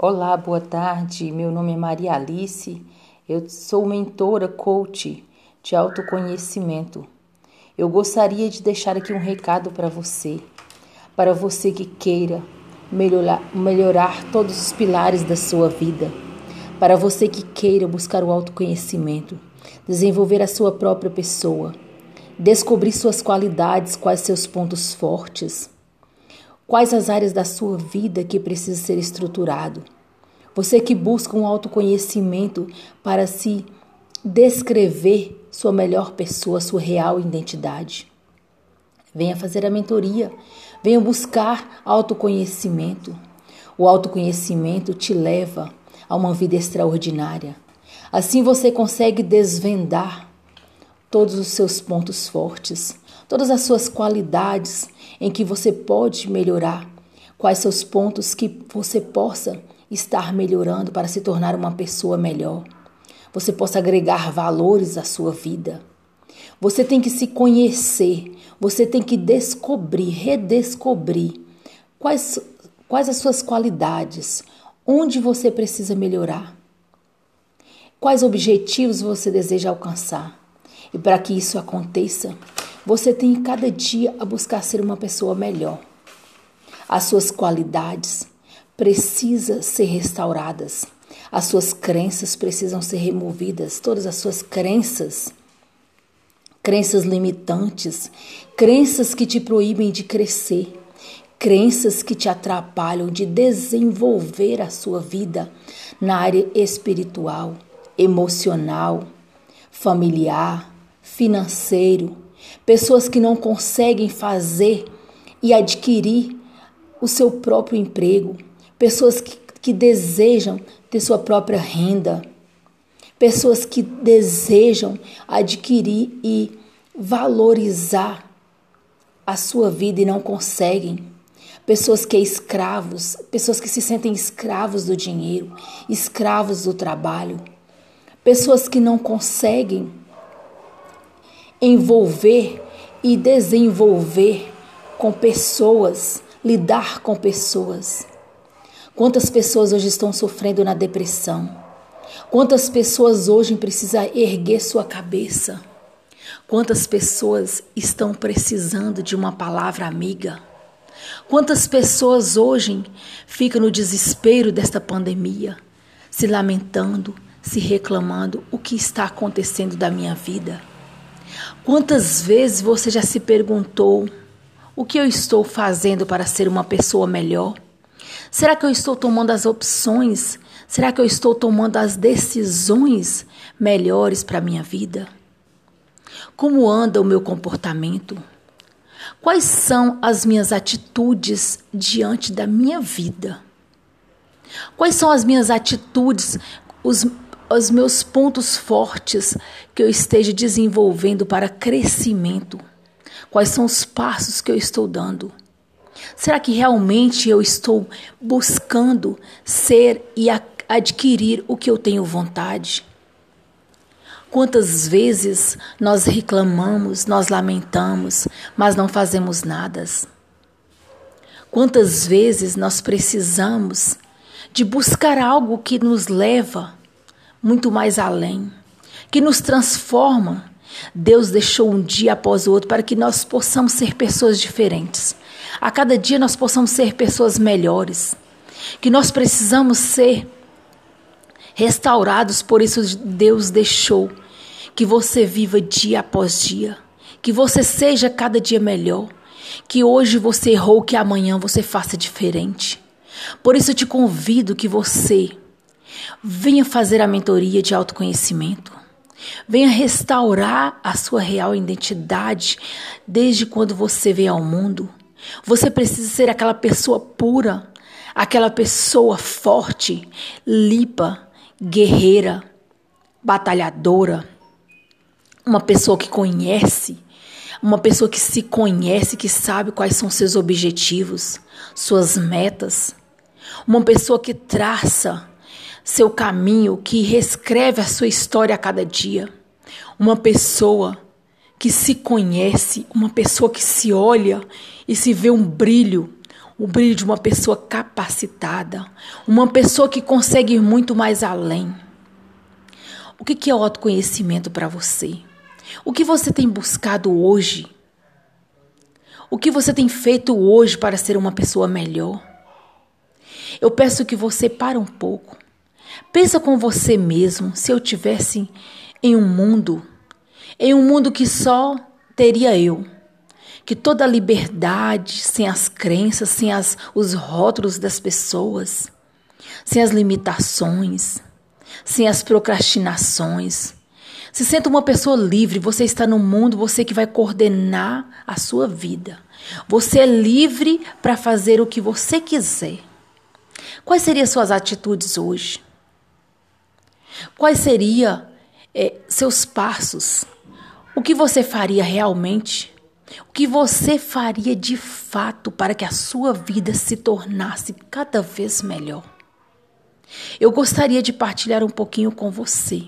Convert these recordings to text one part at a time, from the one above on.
Olá, boa tarde. Meu nome é Maria Alice. Eu sou mentora coach de autoconhecimento. Eu gostaria de deixar aqui um recado para você, para você que queira melhorar, melhorar todos os pilares da sua vida, para você que queira buscar o autoconhecimento, desenvolver a sua própria pessoa, descobrir suas qualidades, quais seus pontos fortes Quais as áreas da sua vida que precisa ser estruturado? Você que busca um autoconhecimento para se descrever sua melhor pessoa, sua real identidade. Venha fazer a mentoria, venha buscar autoconhecimento. O autoconhecimento te leva a uma vida extraordinária. Assim você consegue desvendar todos os seus pontos fortes, todas as suas qualidades em que você pode melhorar, quais seus pontos que você possa estar melhorando para se tornar uma pessoa melhor. Você possa agregar valores à sua vida. Você tem que se conhecer, você tem que descobrir, redescobrir quais, quais as suas qualidades, onde você precisa melhorar, quais objetivos você deseja alcançar. E para que isso aconteça, você tem cada dia a buscar ser uma pessoa melhor. As suas qualidades precisam ser restauradas. As suas crenças precisam ser removidas, todas as suas crenças, crenças limitantes, crenças que te proíbem de crescer, crenças que te atrapalham de desenvolver a sua vida na área espiritual, emocional, familiar, financeiro, pessoas que não conseguem fazer e adquirir o seu próprio emprego, pessoas que, que desejam ter sua própria renda, pessoas que desejam adquirir e valorizar a sua vida e não conseguem. Pessoas que é escravos, pessoas que se sentem escravos do dinheiro, escravos do trabalho, pessoas que não conseguem envolver e desenvolver com pessoas, lidar com pessoas. Quantas pessoas hoje estão sofrendo na depressão? Quantas pessoas hoje precisam erguer sua cabeça? Quantas pessoas estão precisando de uma palavra amiga? Quantas pessoas hoje ficam no desespero desta pandemia, se lamentando, se reclamando o que está acontecendo da minha vida? Quantas vezes você já se perguntou: o que eu estou fazendo para ser uma pessoa melhor? Será que eu estou tomando as opções? Será que eu estou tomando as decisões melhores para a minha vida? Como anda o meu comportamento? Quais são as minhas atitudes diante da minha vida? Quais são as minhas atitudes, os os meus pontos fortes que eu esteja desenvolvendo para crescimento? Quais são os passos que eu estou dando? Será que realmente eu estou buscando ser e adquirir o que eu tenho vontade? Quantas vezes nós reclamamos, nós lamentamos, mas não fazemos nada? Quantas vezes nós precisamos de buscar algo que nos leva muito mais além, que nos transforma. Deus deixou um dia após o outro para que nós possamos ser pessoas diferentes. A cada dia nós possamos ser pessoas melhores. Que nós precisamos ser restaurados, por isso Deus deixou que você viva dia após dia, que você seja cada dia melhor, que hoje você errou, que amanhã você faça diferente. Por isso eu te convido que você Venha fazer a mentoria de autoconhecimento. Venha restaurar a sua real identidade desde quando você veio ao mundo. Você precisa ser aquela pessoa pura, aquela pessoa forte, limpa, guerreira, batalhadora, uma pessoa que conhece, uma pessoa que se conhece, que sabe quais são seus objetivos, suas metas, uma pessoa que traça seu caminho, que reescreve a sua história a cada dia. Uma pessoa que se conhece, uma pessoa que se olha e se vê um brilho, o brilho de uma pessoa capacitada, uma pessoa que consegue ir muito mais além. O que é o autoconhecimento para você? O que você tem buscado hoje? O que você tem feito hoje para ser uma pessoa melhor? Eu peço que você pare um pouco. Pensa com você mesmo, se eu tivesse em um mundo, em um mundo que só teria eu que toda a liberdade, sem as crenças, sem as, os rótulos das pessoas, sem as limitações, sem as procrastinações. Se senta uma pessoa livre, você está no mundo, você que vai coordenar a sua vida. Você é livre para fazer o que você quiser. Quais seriam suas atitudes hoje? Quais seriam é, seus passos? O que você faria realmente? O que você faria de fato para que a sua vida se tornasse cada vez melhor? Eu gostaria de partilhar um pouquinho com você.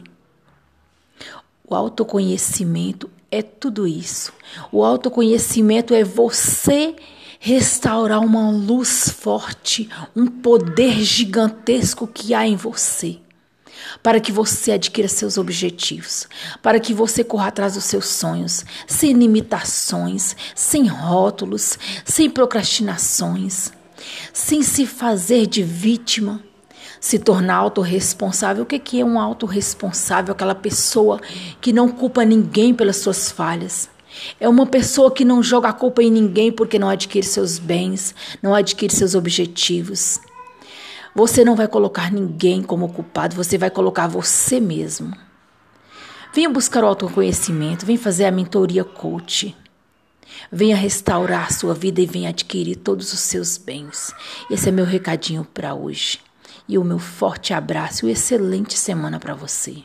O autoconhecimento é tudo isso. O autoconhecimento é você restaurar uma luz forte, um poder gigantesco que há em você para que você adquira seus objetivos, para que você corra atrás dos seus sonhos, sem limitações, sem rótulos, sem procrastinações, sem se fazer de vítima, se tornar autorresponsável. O que é um autorresponsável? Aquela pessoa que não culpa ninguém pelas suas falhas. É uma pessoa que não joga a culpa em ninguém porque não adquire seus bens, não adquire seus objetivos. Você não vai colocar ninguém como culpado, você vai colocar você mesmo. Venha buscar o autoconhecimento, venha fazer a mentoria coach. Venha restaurar sua vida e venha adquirir todos os seus bens. Esse é meu recadinho para hoje. E o meu forte abraço e excelente semana para você.